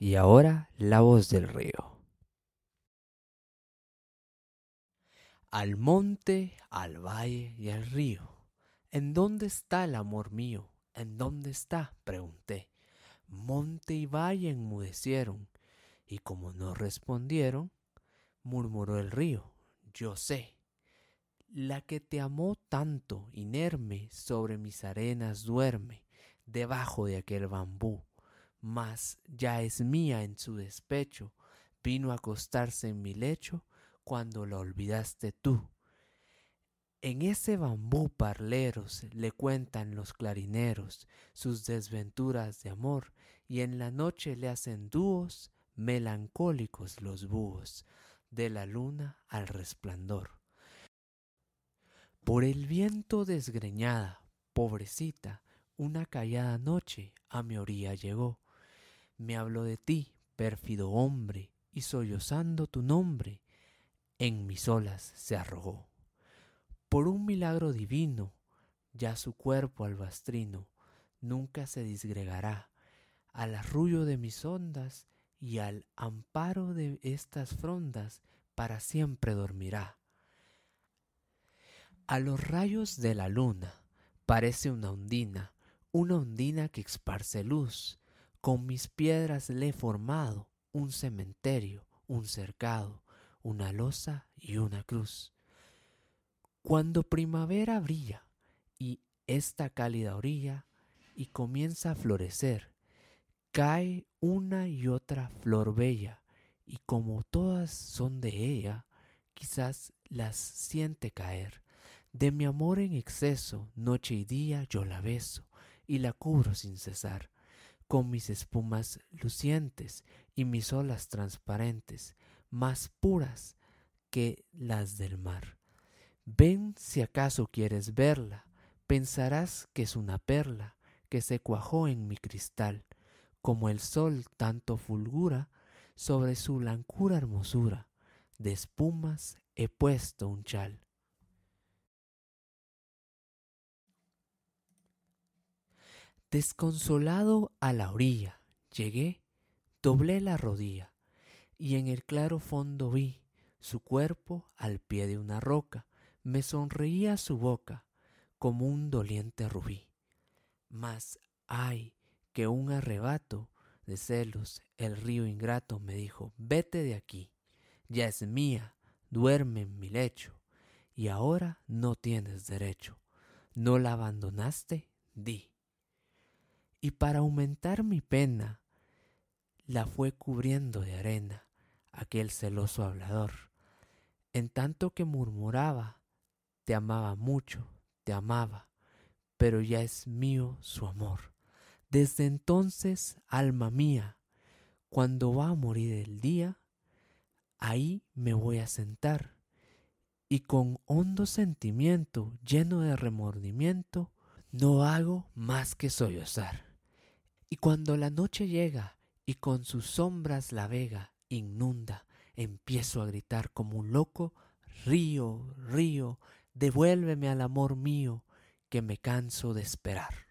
Y ahora la voz del río. Al monte, al valle y al río. ¿En dónde está el amor mío? ¿En dónde está? pregunté. Monte y valle enmudecieron, y como no respondieron, murmuró el río, yo sé. La que te amó tanto, inerme, sobre mis arenas duerme, debajo de aquel bambú, mas ya es mía en su despecho, vino a acostarse en mi lecho cuando la olvidaste tú. En ese bambú parleros le cuentan los clarineros sus desventuras de amor y en la noche le hacen dúos melancólicos los búhos de la luna al resplandor. Por el viento desgreñada, pobrecita, una callada noche a mi orilla llegó. Me habló de ti, pérfido hombre, y sollozando tu nombre, en mis olas se arrojó. Por un milagro divino, ya su cuerpo albastrino nunca se disgregará. Al arrullo de mis ondas y al amparo de estas frondas para siempre dormirá. A los rayos de la luna parece una ondina, una ondina que esparce luz. Con mis piedras le he formado un cementerio, un cercado, una losa y una cruz. Cuando primavera brilla y esta cálida orilla y comienza a florecer, cae una y otra flor bella y como todas son de ella, quizás las siente caer. De mi amor en exceso, noche y día yo la beso y la cubro sin cesar, con mis espumas lucientes y mis olas transparentes, más puras que las del mar. Ven si acaso quieres verla, pensarás que es una perla que se cuajó en mi cristal, como el sol tanto fulgura sobre su blancura hermosura, de espumas he puesto un chal. Desconsolado a la orilla, llegué, doblé la rodilla, y en el claro fondo vi su cuerpo al pie de una roca, me sonreía su boca como un doliente rubí. Mas, ay, que un arrebato de celos el río ingrato me dijo, vete de aquí, ya es mía, duerme en mi lecho, y ahora no tienes derecho. ¿No la abandonaste? Di. Y para aumentar mi pena, la fue cubriendo de arena aquel celoso hablador, en tanto que murmuraba te amaba mucho, te amaba, pero ya es mío su amor. Desde entonces, alma mía, cuando va a morir el día, ahí me voy a sentar y con hondo sentimiento, lleno de remordimiento, no hago más que sollozar. Y cuando la noche llega y con sus sombras la vega inunda, empiezo a gritar como un loco, río, río, devuélveme al amor mío que me canso de esperar.